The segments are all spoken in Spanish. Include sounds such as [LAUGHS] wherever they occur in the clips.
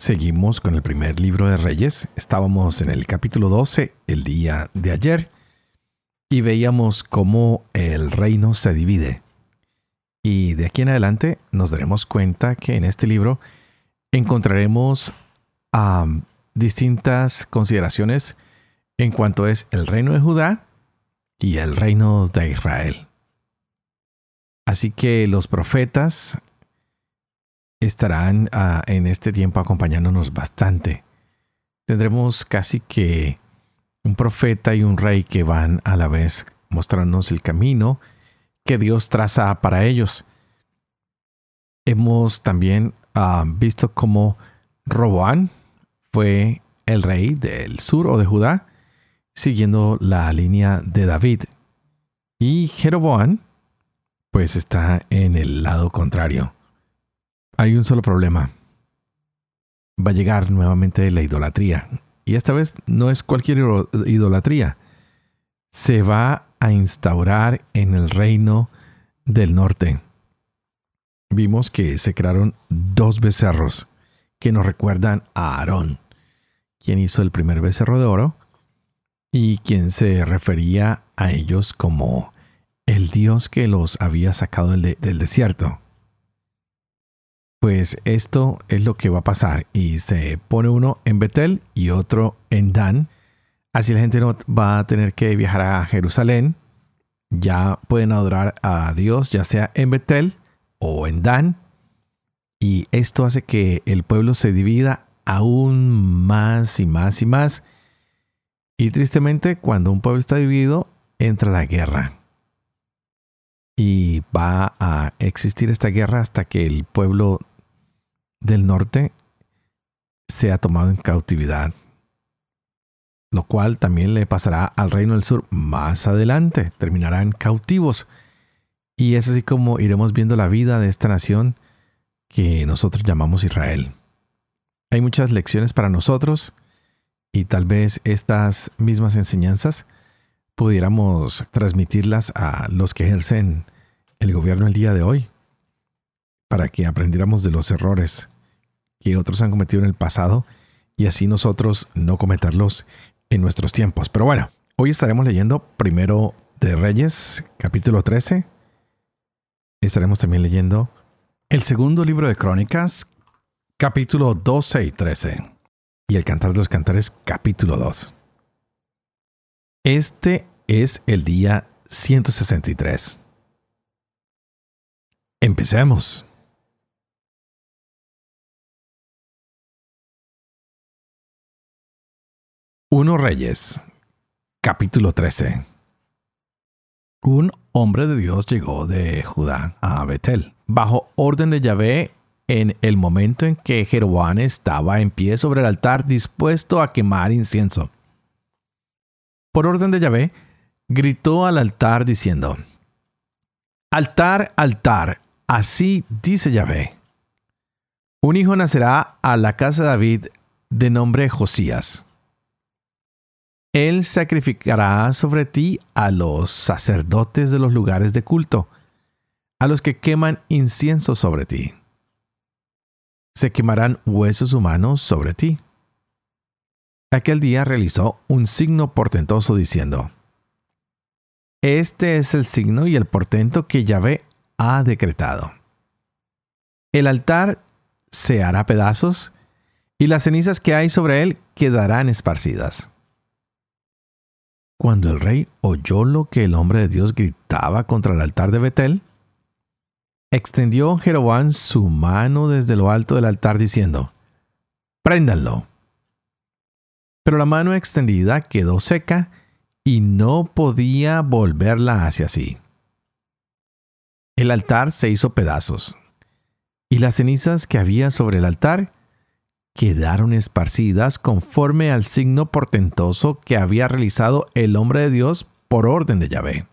Seguimos con el primer libro de Reyes. Estábamos en el capítulo 12 el día de ayer y veíamos cómo el reino se divide. Y de aquí en adelante nos daremos cuenta que en este libro encontraremos distintas consideraciones en cuanto es el reino de Judá y el reino de Israel. Así que los profetas estarán ah, en este tiempo acompañándonos bastante. Tendremos casi que un profeta y un rey que van a la vez mostrándonos el camino que Dios traza para ellos. Hemos también ah, visto cómo Roboán fue el rey del sur o de Judá, siguiendo la línea de David. Y Jeroboán pues está en el lado contrario. Hay un solo problema. Va a llegar nuevamente la idolatría. Y esta vez no es cualquier idolatría. Se va a instaurar en el reino del norte. Vimos que se crearon dos becerros que nos recuerdan a Aarón, quien hizo el primer becerro de oro y quien se refería a ellos como el Dios que los había sacado del, desierto. Pues esto es lo que va a pasar y se pone uno en Betel y otro en Dan. Así la gente no va a tener que viajar a Jerusalén. Ya pueden adorar a Dios ya sea en Betel o en Dan. Y esto hace que el pueblo se divida aún más y más y más. Y tristemente cuando un pueblo está dividido entra la guerra y va a existir esta guerra hasta que el pueblo del norte sea tomado en cautividad, lo cual también le pasará al reino del sur más adelante, terminarán cautivos. Y es así como iremos viendo la vida de esta nación que nosotros llamamos Israel. Hay muchas lecciones para nosotros y tal vez estas mismas enseñanzas pudiéramos transmitirlas a los que ejercen el gobierno el día de hoy, para que aprendiéramos de los errores que otros han cometido en el pasado y así nosotros no cometerlos en nuestros tiempos. Pero bueno, hoy estaremos leyendo primero de Reyes, capítulo 13. Estaremos también leyendo el segundo libro de Crónicas, capítulo 12 y 13. Y el Cantar de los Cantares, capítulo 2. Este es el día 163. Empecemos. Uno Reyes, capítulo 13. Un hombre de Dios llegó de Judá a Betel, bajo orden de Yahvé, en el momento en que Jeroboam estaba en pie sobre el altar dispuesto a quemar incienso. Por orden de Yahvé, gritó al altar diciendo, Altar, altar, Así dice Yahvé. Un hijo nacerá a la casa de David de nombre Josías. Él sacrificará sobre ti a los sacerdotes de los lugares de culto, a los que queman incienso sobre ti. Se quemarán huesos humanos sobre ti. Aquel día realizó un signo portentoso diciendo, Este es el signo y el portento que Yahvé ha decretado. El altar se hará pedazos y las cenizas que hay sobre él quedarán esparcidas. Cuando el rey oyó lo que el hombre de Dios gritaba contra el altar de Betel, extendió Jeroboam su mano desde lo alto del altar diciendo, Préndanlo. Pero la mano extendida quedó seca y no podía volverla hacia sí. El altar se hizo pedazos, y las cenizas que había sobre el altar quedaron esparcidas conforme al signo portentoso que había realizado el hombre de Dios por orden de Yahvé.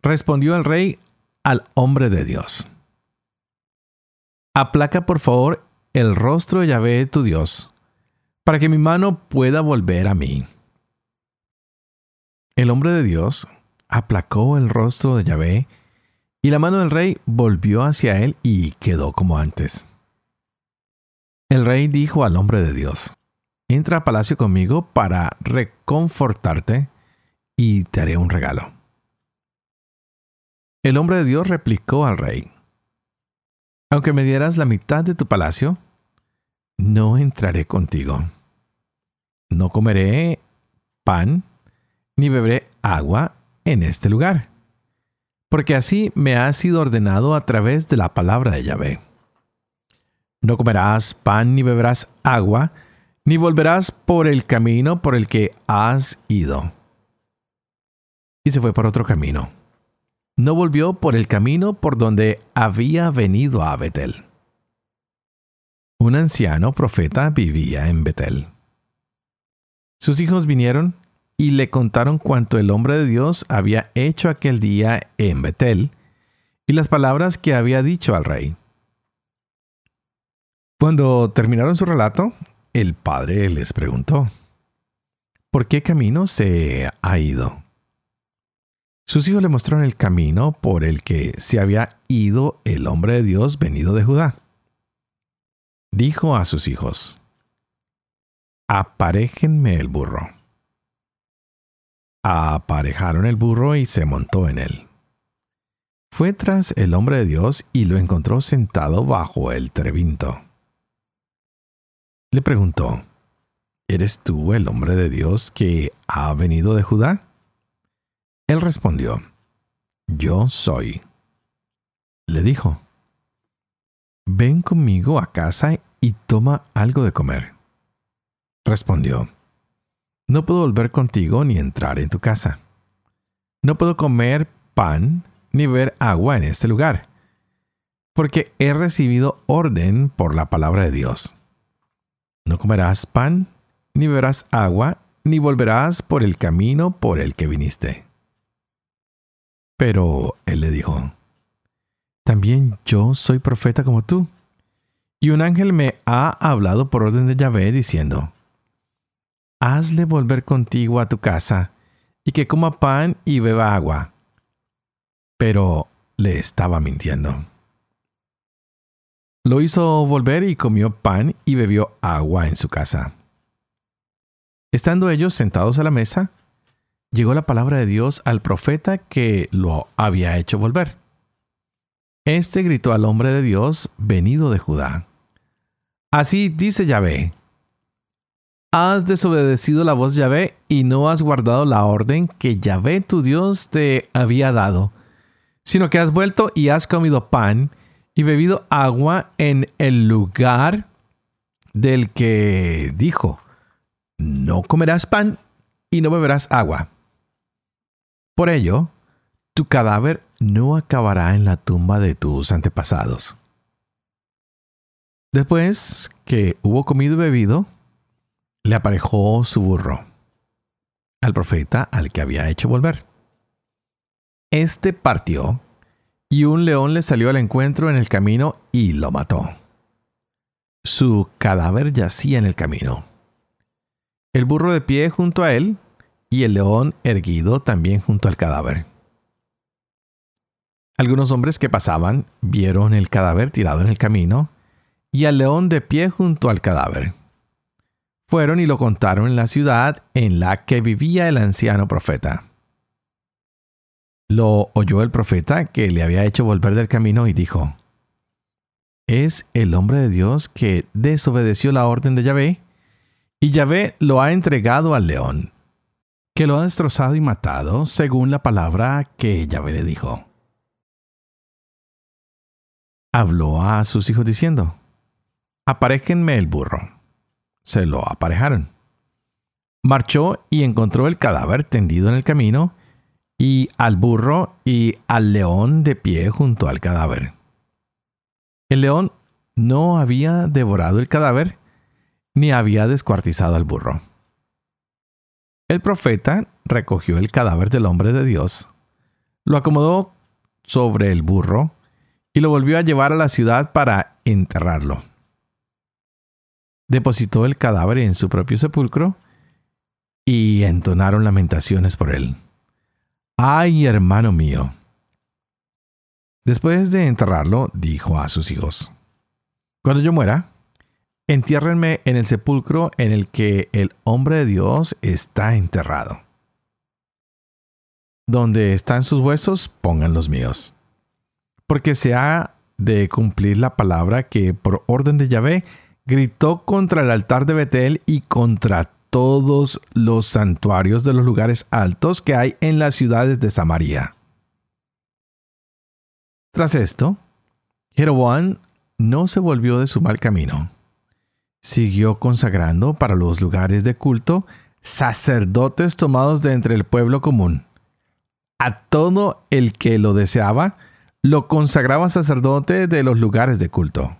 Respondió el rey al hombre de Dios. Aplaca por favor el rostro de Yahvé tu Dios, para que mi mano pueda volver a mí. El hombre de Dios aplacó el rostro de Yahvé, y la mano del rey volvió hacia él y quedó como antes. El rey dijo al hombre de Dios, entra a palacio conmigo para reconfortarte y te haré un regalo. El hombre de Dios replicó al rey, aunque me dieras la mitad de tu palacio, no entraré contigo. No comeré pan ni beberé agua en este lugar, porque así me ha sido ordenado a través de la palabra de Yahvé. No comerás pan ni beberás agua, ni volverás por el camino por el que has ido. Y se fue por otro camino. No volvió por el camino por donde había venido a Betel. Un anciano profeta vivía en Betel. Sus hijos vinieron y le contaron cuanto el hombre de Dios había hecho aquel día en Betel y las palabras que había dicho al rey. Cuando terminaron su relato, el padre les preguntó, ¿por qué camino se ha ido? Sus hijos le mostraron el camino por el que se había ido el hombre de Dios venido de Judá. Dijo a sus hijos, aparéjenme el burro. Aparejaron el burro y se montó en él. Fue tras el hombre de Dios y lo encontró sentado bajo el trevinto. Le preguntó, ¿Eres tú el hombre de Dios que ha venido de Judá? Él respondió, Yo soy. Le dijo, Ven conmigo a casa y toma algo de comer. Respondió, No puedo volver contigo ni entrar en tu casa. No puedo comer pan ni beber agua en este lugar, porque he recibido orden por la palabra de Dios. No comerás pan, ni beberás agua, ni volverás por el camino por el que viniste. Pero él le dijo, También yo soy profeta como tú. Y un ángel me ha hablado por orden de Yahvé diciendo, Hazle volver contigo a tu casa, y que coma pan y beba agua. Pero le estaba mintiendo. Lo hizo volver y comió pan y bebió agua en su casa. Estando ellos sentados a la mesa, llegó la palabra de Dios al profeta que lo había hecho volver. Este gritó al hombre de Dios venido de Judá. Así dice Yahvé. Has desobedecido la voz de Yahvé y no has guardado la orden que Yahvé tu Dios te había dado, sino que has vuelto y has comido pan y bebido agua en el lugar del que dijo, no comerás pan y no beberás agua. Por ello, tu cadáver no acabará en la tumba de tus antepasados. Después que hubo comido y bebido, le aparejó su burro al profeta al que había hecho volver. Este partió y un león le salió al encuentro en el camino y lo mató. Su cadáver yacía en el camino. El burro de pie junto a él y el león erguido también junto al cadáver. Algunos hombres que pasaban vieron el cadáver tirado en el camino y al león de pie junto al cadáver. Fueron y lo contaron en la ciudad en la que vivía el anciano profeta. Lo oyó el profeta que le había hecho volver del camino y dijo, ¿Es el hombre de Dios que desobedeció la orden de Yahvé? Y Yahvé lo ha entregado al león, que lo ha destrozado y matado según la palabra que Yahvé le dijo. Habló a sus hijos diciendo, Aparéjenme el burro. Se lo aparejaron. Marchó y encontró el cadáver tendido en el camino y al burro y al león de pie junto al cadáver. El león no había devorado el cadáver ni había descuartizado al burro. El profeta recogió el cadáver del hombre de Dios, lo acomodó sobre el burro y lo volvió a llevar a la ciudad para enterrarlo. Depositó el cadáver en su propio sepulcro y entonaron lamentaciones por él. ¡Ay, hermano mío! Después de enterrarlo, dijo a sus hijos, Cuando yo muera, entiérrenme en el sepulcro en el que el hombre de Dios está enterrado. Donde están sus huesos, pongan los míos. Porque se ha de cumplir la palabra que por orden de Yahvé gritó contra el altar de Betel y contra todos los santuarios de los lugares altos que hay en las ciudades de Samaria. Tras esto, Jeroboam no se volvió de su mal camino. Siguió consagrando para los lugares de culto sacerdotes tomados de entre el pueblo común. A todo el que lo deseaba, lo consagraba sacerdote de los lugares de culto.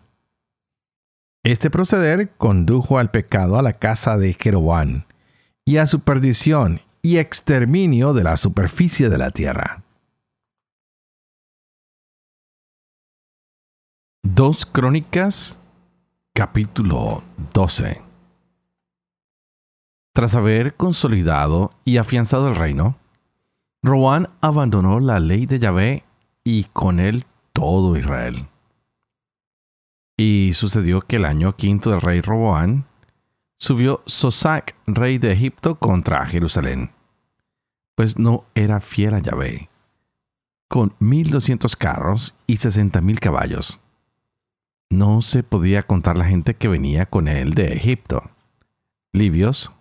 Este proceder condujo al pecado a la casa de Jeroboam y a su perdición y exterminio de la superficie de la tierra. Dos Crónicas, capítulo 12. Tras haber consolidado y afianzado el reino, Roán abandonó la ley de Yahvé y con él todo Israel. Y sucedió que el año quinto del rey Roboán subió Sosac, rey de Egipto, contra Jerusalén, pues no era fiel a Yahvé, con mil doscientos carros y sesenta mil caballos. No se podía contar la gente que venía con él de Egipto, libios,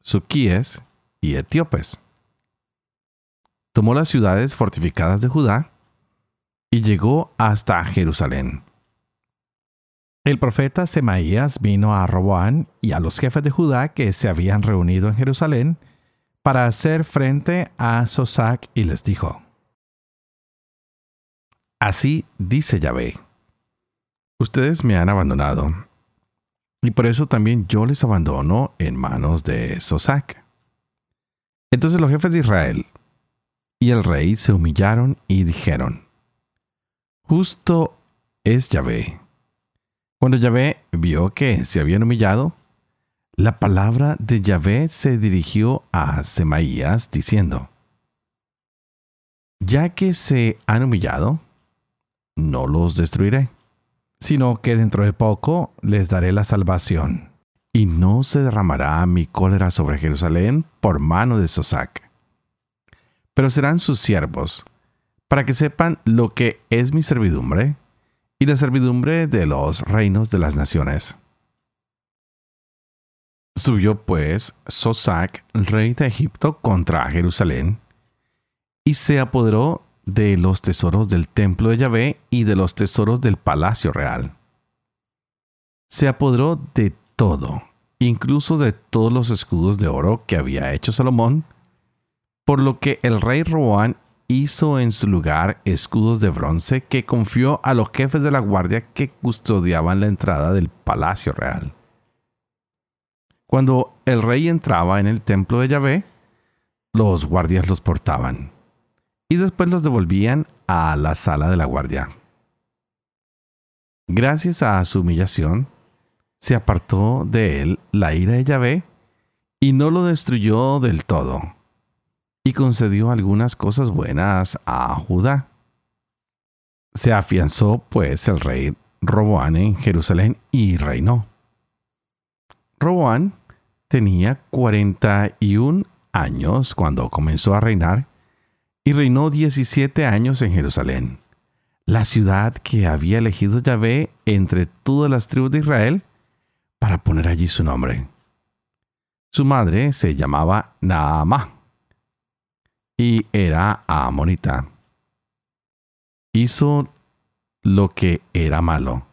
suquíes y etíopes. Tomó las ciudades fortificadas de Judá y llegó hasta Jerusalén el profeta Semaías vino a Roboán y a los jefes de Judá que se habían reunido en Jerusalén para hacer frente a Sosac y les dijo, Así dice Yahvé, ustedes me han abandonado, y por eso también yo les abandono en manos de Sosac. Entonces los jefes de Israel y el rey se humillaron y dijeron, Justo es Yahvé cuando Yahvé vio que se habían humillado, la palabra de Yahvé se dirigió a Semaías diciendo, Ya que se han humillado, no los destruiré, sino que dentro de poco les daré la salvación, y no se derramará mi cólera sobre Jerusalén por mano de Sosac. Pero serán sus siervos, para que sepan lo que es mi servidumbre y la servidumbre de los reinos de las naciones. Subió pues Sosac, rey de Egipto, contra Jerusalén, y se apoderó de los tesoros del templo de Yahvé y de los tesoros del palacio real. Se apoderó de todo, incluso de todos los escudos de oro que había hecho Salomón, por lo que el rey Roboán hizo en su lugar escudos de bronce que confió a los jefes de la guardia que custodiaban la entrada del palacio real. Cuando el rey entraba en el templo de Yahvé, los guardias los portaban y después los devolvían a la sala de la guardia. Gracias a su humillación, se apartó de él la ira de Yahvé y no lo destruyó del todo y concedió algunas cosas buenas a Judá. Se afianzó pues el rey Roboán en Jerusalén y reinó. Roboán tenía 41 años cuando comenzó a reinar y reinó 17 años en Jerusalén, la ciudad que había elegido Yahvé entre todas las tribus de Israel para poner allí su nombre. Su madre se llamaba Naamá y era amonita. Hizo lo que era malo,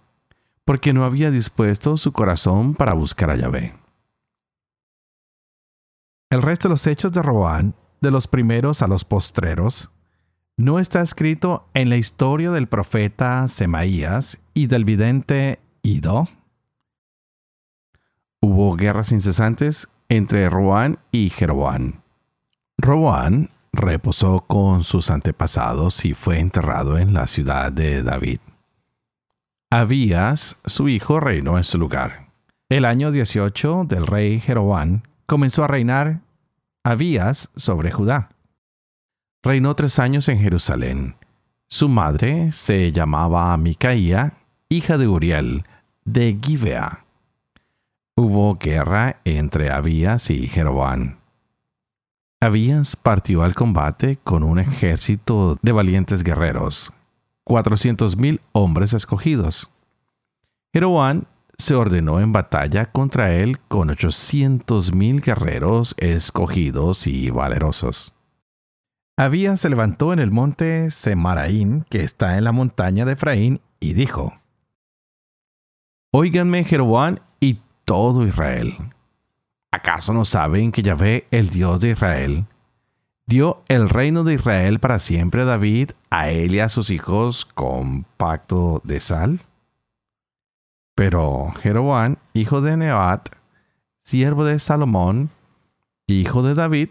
porque no había dispuesto su corazón para buscar a Yahvé. El resto de los hechos de Roboán, de los primeros a los postreros, no está escrito en la historia del profeta Semaías y del vidente Ido. Hubo guerras incesantes entre Roán y Jeroboam. Roán reposó con sus antepasados y fue enterrado en la ciudad de David. Abías, su hijo, reinó en su lugar. El año 18 del rey Jeroboam comenzó a reinar Abías sobre Judá. Reinó tres años en Jerusalén. Su madre se llamaba Micaía, hija de Uriel, de Gibea. Hubo guerra entre Abías y Jeroboam. Abías partió al combate con un ejército de valientes guerreros, cuatrocientos mil hombres escogidos. Jeroboam se ordenó en batalla contra él con ochocientos mil guerreros escogidos y valerosos. Abías se levantó en el monte Semaraín, que está en la montaña de Efraín, y dijo: Óiganme Jeroboam y todo Israel. ¿Acaso no saben que Yahvé, el Dios de Israel, dio el reino de Israel para siempre a David, a él y a sus hijos con pacto de sal? Pero Jeroboam, hijo de Nebat, siervo de Salomón, hijo de David,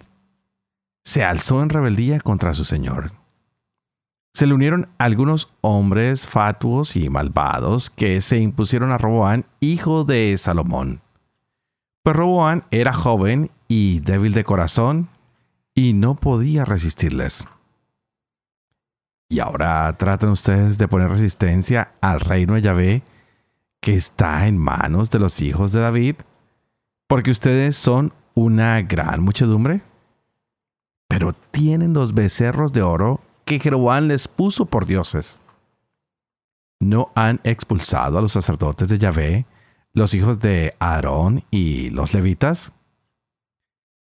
se alzó en rebeldía contra su señor. Se le unieron algunos hombres fatuos y malvados que se impusieron a Roboán, hijo de Salomón pues Roboán era joven y débil de corazón y no podía resistirles. Y ahora tratan ustedes de poner resistencia al reino de Yahvé que está en manos de los hijos de David, porque ustedes son una gran muchedumbre. Pero tienen los becerros de oro que Jeroboam les puso por dioses. No han expulsado a los sacerdotes de Yahvé los hijos de Aarón y los levitas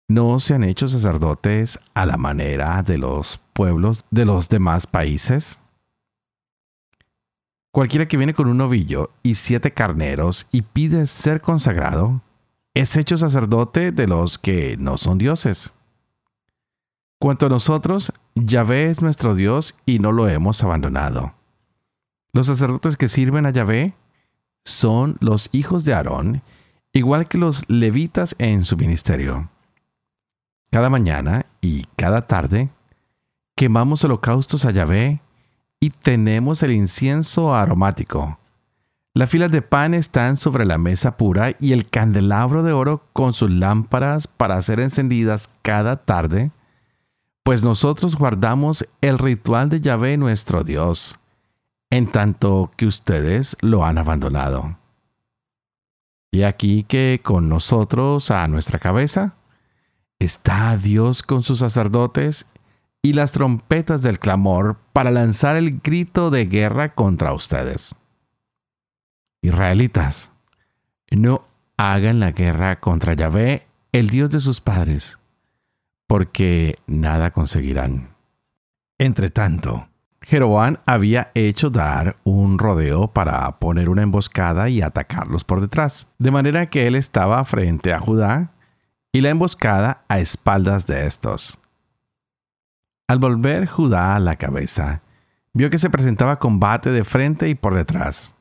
no se han hecho sacerdotes a la manera de los pueblos de los demás países. Cualquiera que viene con un novillo y siete carneros y pide ser consagrado, es hecho sacerdote de los que no son dioses. Cuanto a nosotros, Yahvé es nuestro Dios y no lo hemos abandonado. Los sacerdotes que sirven a Yahvé son los hijos de Aarón, igual que los levitas en su ministerio. Cada mañana y cada tarde quemamos holocaustos a Yahvé y tenemos el incienso aromático. Las filas de pan están sobre la mesa pura y el candelabro de oro con sus lámparas para ser encendidas cada tarde, pues nosotros guardamos el ritual de Yahvé nuestro Dios en tanto que ustedes lo han abandonado. Y aquí que con nosotros a nuestra cabeza está Dios con sus sacerdotes y las trompetas del clamor para lanzar el grito de guerra contra ustedes. Israelitas, no hagan la guerra contra Yahvé, el Dios de sus padres, porque nada conseguirán. Entre tanto, Jeroboam había hecho dar un rodeo para poner una emboscada y atacarlos por detrás, de manera que él estaba frente a Judá y la emboscada a espaldas de estos. Al volver Judá a la cabeza, vio que se presentaba combate de frente y por detrás.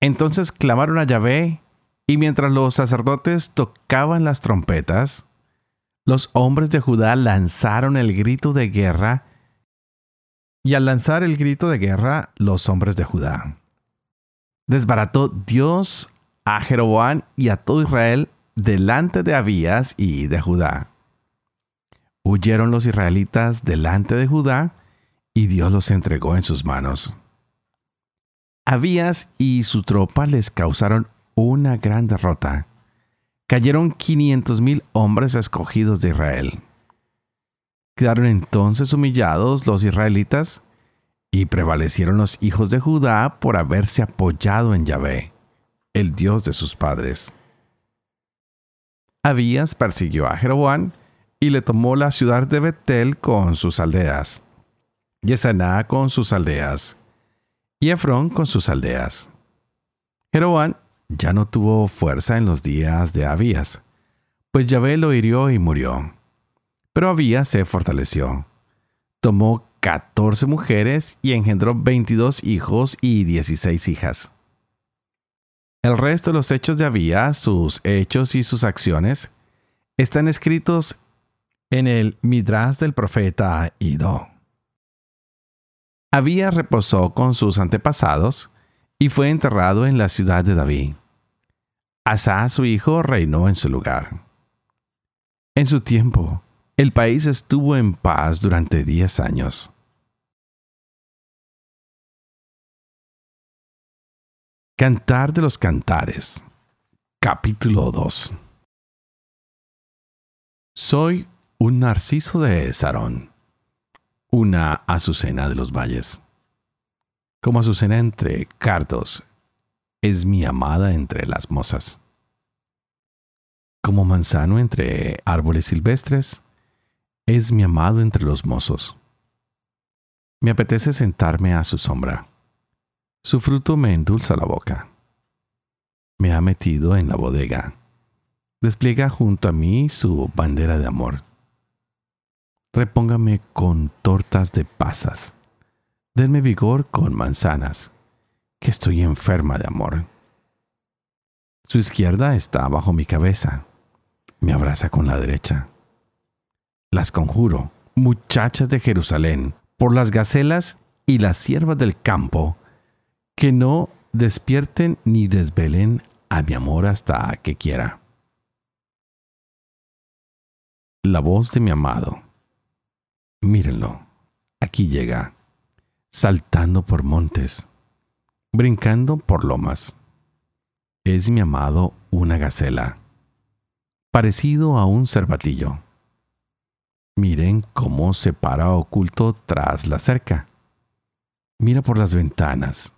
Entonces clamaron a Yahvé, y mientras los sacerdotes tocaban las trompetas, los hombres de Judá lanzaron el grito de guerra y al lanzar el grito de guerra, los hombres de Judá. Desbarató Dios a Jeroboam y a todo Israel delante de Abías y de Judá. Huyeron los israelitas delante de Judá y Dios los entregó en sus manos. Abías y su tropa les causaron una gran derrota. Cayeron quinientos mil hombres escogidos de Israel. Quedaron entonces humillados los israelitas y prevalecieron los hijos de Judá por haberse apoyado en Yahvé, el Dios de sus padres. Abías persiguió a Jeroboam y le tomó la ciudad de Betel con sus aldeas, Yesaná con sus aldeas, y Efrón con sus aldeas. Jeroboam ya no tuvo fuerza en los días de Abías, pues Yahvé lo hirió y murió. Pero Abías se fortaleció. Tomó 14 mujeres y engendró 22 hijos y 16 hijas. El resto de los hechos de Abía, sus hechos y sus acciones, están escritos en el Midrash del profeta Ido. Abía reposó con sus antepasados y fue enterrado en la ciudad de David. Asa, su hijo, reinó en su lugar. En su tiempo, el país estuvo en paz durante diez años. Cantar de los Cantares, capítulo 2 Soy un narciso de Sarón, una azucena de los valles. Como azucena entre cardos, es mi amada entre las mozas. Como manzano entre árboles silvestres, es mi amado entre los mozos. Me apetece sentarme a su sombra su fruto me endulza la boca. Me ha metido en la bodega. Despliega junto a mí su bandera de amor. Repóngame con tortas de pasas. Denme vigor con manzanas, que estoy enferma de amor. Su izquierda está bajo mi cabeza. Me abraza con la derecha. Las conjuro, muchachas de Jerusalén, por las gacelas y las siervas del campo, que no despierten ni desvelen a mi amor hasta que quiera. La voz de mi amado. Mírenlo, aquí llega, saltando por montes, brincando por lomas. Es mi amado una gacela, parecido a un cervatillo. Miren cómo se para oculto tras la cerca. Mira por las ventanas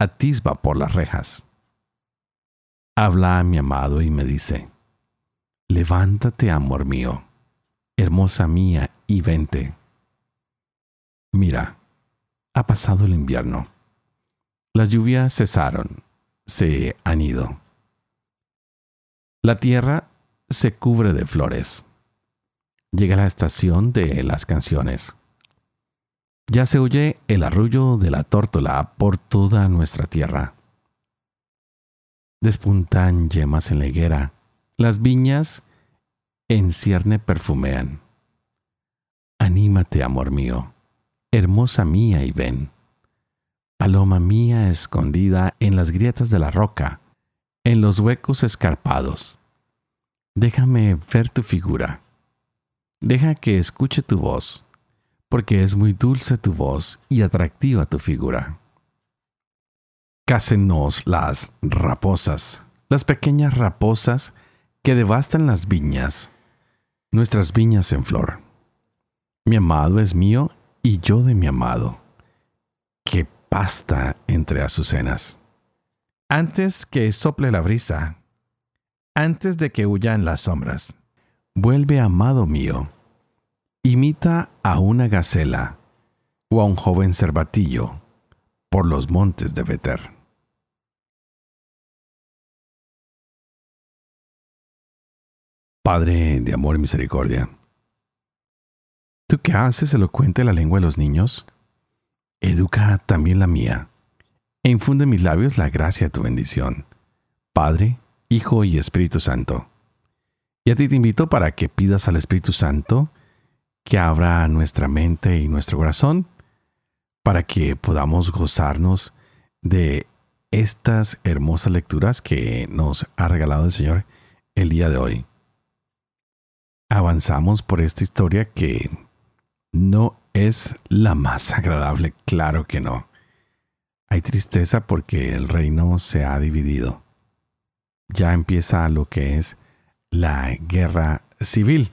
atisba por las rejas. Habla a mi amado y me dice, Levántate, amor mío, hermosa mía, y vente. Mira, ha pasado el invierno. Las lluvias cesaron, se han ido. La tierra se cubre de flores. Llega la estación de las canciones. Ya se oye el arrullo de la tórtola por toda nuestra tierra. Despuntan yemas en la higuera, las viñas en cierne perfumean. Anímate, amor mío, hermosa mía y ven. Paloma mía escondida en las grietas de la roca, en los huecos escarpados. Déjame ver tu figura. Deja que escuche tu voz porque es muy dulce tu voz y atractiva tu figura. Cásenos las raposas, las pequeñas raposas que devastan las viñas, nuestras viñas en flor. Mi amado es mío y yo de mi amado, que pasta entre azucenas. Antes que sople la brisa, antes de que huyan las sombras, vuelve amado mío imita a una gacela o a un joven cervatillo por los montes de Beter. Padre de amor y misericordia, ¿tú qué haces elocuente la lengua de los niños? Educa también la mía, e infunde en mis labios la gracia de tu bendición, Padre, Hijo y Espíritu Santo. Y a ti te invito para que pidas al Espíritu Santo que abra nuestra mente y nuestro corazón para que podamos gozarnos de estas hermosas lecturas que nos ha regalado el Señor el día de hoy. Avanzamos por esta historia que no es la más agradable, claro que no. Hay tristeza porque el reino se ha dividido. Ya empieza lo que es la guerra civil.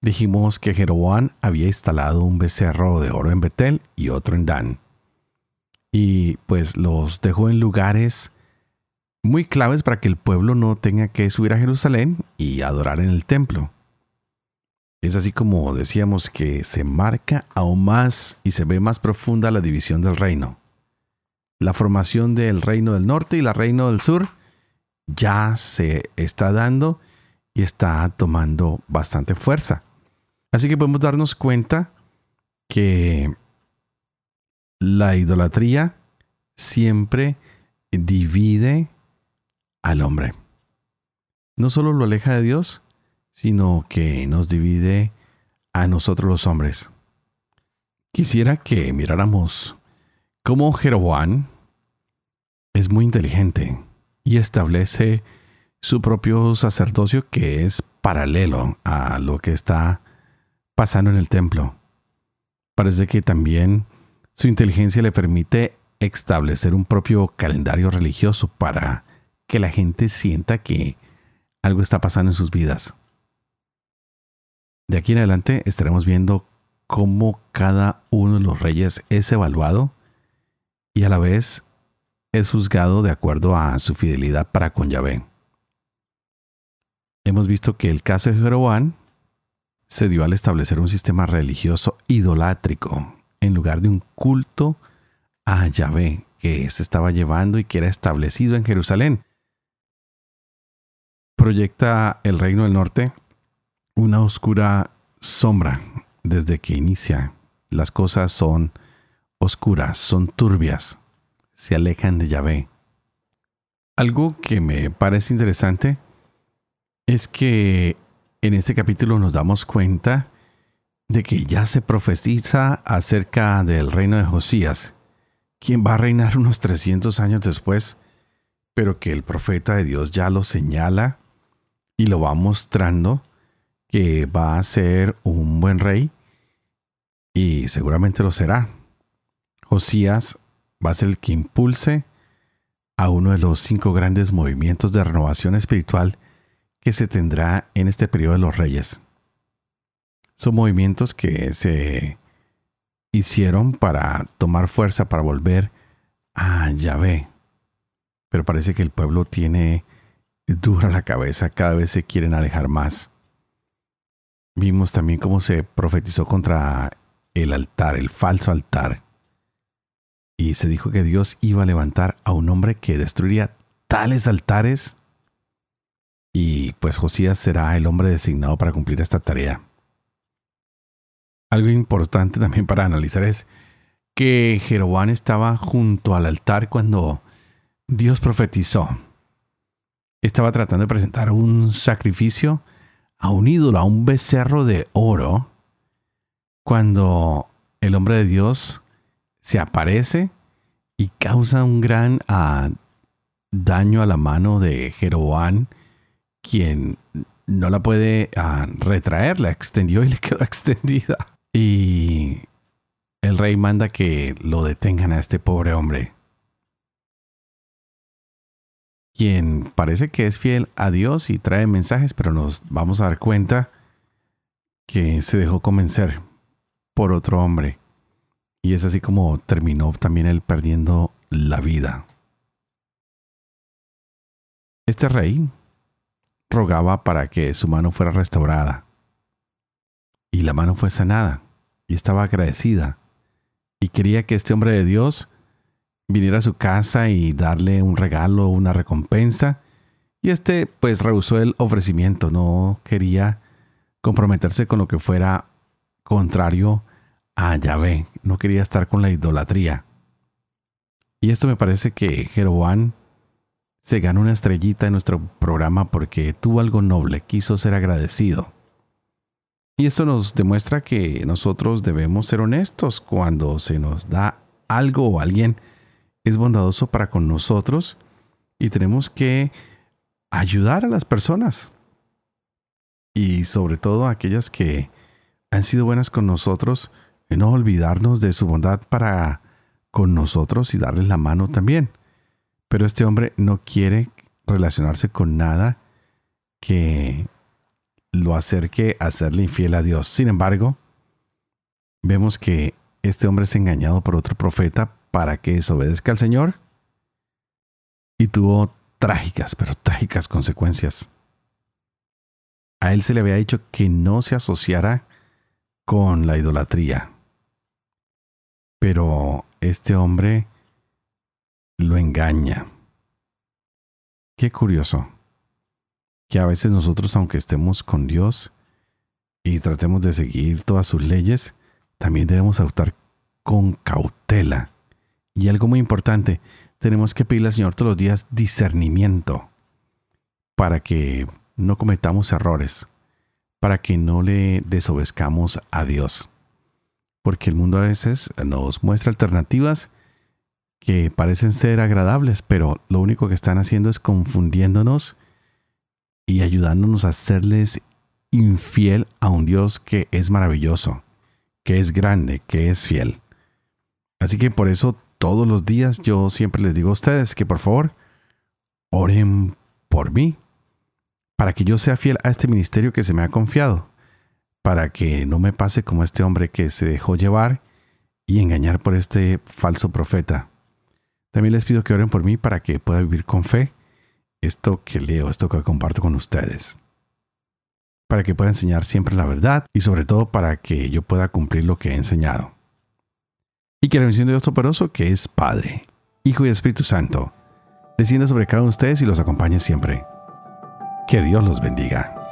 Dijimos que Jeroboam había instalado un becerro de oro en Betel y otro en Dan. Y pues los dejó en lugares muy claves para que el pueblo no tenga que subir a Jerusalén y adorar en el templo. Es así como decíamos que se marca aún más y se ve más profunda la división del reino. La formación del reino del norte y el reino del sur ya se está dando y está tomando bastante fuerza. Así que podemos darnos cuenta que la idolatría siempre divide al hombre. No solo lo aleja de Dios, sino que nos divide a nosotros los hombres. Quisiera que miráramos cómo Jeroboam es muy inteligente y establece su propio sacerdocio que es paralelo a lo que está pasando en el templo. Parece que también su inteligencia le permite establecer un propio calendario religioso para que la gente sienta que algo está pasando en sus vidas. De aquí en adelante estaremos viendo cómo cada uno de los reyes es evaluado y a la vez es juzgado de acuerdo a su fidelidad para con Yahvé. Hemos visto que el caso de Jeroboam se dio al establecer un sistema religioso idolátrico en lugar de un culto a Yahvé que se estaba llevando y que era establecido en Jerusalén. Proyecta el reino del norte una oscura sombra desde que inicia. Las cosas son oscuras, son turbias, se alejan de Yahvé. Algo que me parece interesante es que en este capítulo nos damos cuenta de que ya se profetiza acerca del reino de Josías, quien va a reinar unos 300 años después, pero que el profeta de Dios ya lo señala y lo va mostrando que va a ser un buen rey y seguramente lo será. Josías va a ser el que impulse a uno de los cinco grandes movimientos de renovación espiritual que se tendrá en este periodo de los reyes. Son movimientos que se hicieron para tomar fuerza, para volver a Yahvé. Pero parece que el pueblo tiene dura la cabeza, cada vez se quieren alejar más. Vimos también cómo se profetizó contra el altar, el falso altar. Y se dijo que Dios iba a levantar a un hombre que destruiría tales altares. Y pues Josías será el hombre designado para cumplir esta tarea. Algo importante también para analizar es que Jeroboam estaba junto al altar cuando Dios profetizó. Estaba tratando de presentar un sacrificio a un ídolo, a un becerro de oro, cuando el hombre de Dios se aparece y causa un gran ah, daño a la mano de Jeroboam, quien no la puede ah, retraer, la extendió y le quedó [LAUGHS] extendida. Y el rey manda que lo detengan a este pobre hombre, quien parece que es fiel a Dios y trae mensajes, pero nos vamos a dar cuenta que se dejó convencer por otro hombre. Y es así como terminó también él perdiendo la vida. Este rey rogaba para que su mano fuera restaurada. Y la mano fue sanada y estaba agradecida y quería que este hombre de Dios viniera a su casa y darle un regalo, una recompensa. Y este pues rehusó el ofrecimiento, no quería comprometerse con lo que fuera contrario a Yahvé, no quería estar con la idolatría. Y esto me parece que Jeroboam se ganó una estrellita en nuestro programa porque tuvo algo noble, quiso ser agradecido. Y esto nos demuestra que nosotros debemos ser honestos cuando se nos da algo o alguien es bondadoso para con nosotros y tenemos que ayudar a las personas. Y sobre todo a aquellas que han sido buenas con nosotros, no olvidarnos de su bondad para con nosotros y darles la mano también. Pero este hombre no quiere relacionarse con nada que lo acerque a serle infiel a Dios. Sin embargo, vemos que este hombre es engañado por otro profeta para que desobedezca al Señor y tuvo trágicas, pero trágicas consecuencias. A él se le había dicho que no se asociara con la idolatría. Pero este hombre lo engaña. Qué curioso que a veces nosotros, aunque estemos con Dios y tratemos de seguir todas sus leyes, también debemos actuar con cautela. Y algo muy importante, tenemos que pedirle al Señor todos los días discernimiento para que no cometamos errores, para que no le desobedezcamos a Dios. Porque el mundo a veces nos muestra alternativas que parecen ser agradables, pero lo único que están haciendo es confundiéndonos y ayudándonos a hacerles infiel a un Dios que es maravilloso, que es grande, que es fiel. Así que por eso todos los días yo siempre les digo a ustedes que por favor oren por mí, para que yo sea fiel a este ministerio que se me ha confiado, para que no me pase como este hombre que se dejó llevar y engañar por este falso profeta. También les pido que oren por mí para que pueda vivir con fe esto que leo, esto que comparto con ustedes. Para que pueda enseñar siempre la verdad y sobre todo para que yo pueda cumplir lo que he enseñado. Y que la bendición de Dios Toporoso, que es Padre, Hijo y Espíritu Santo, descienda sobre cada uno de ustedes y los acompañe siempre. Que Dios los bendiga.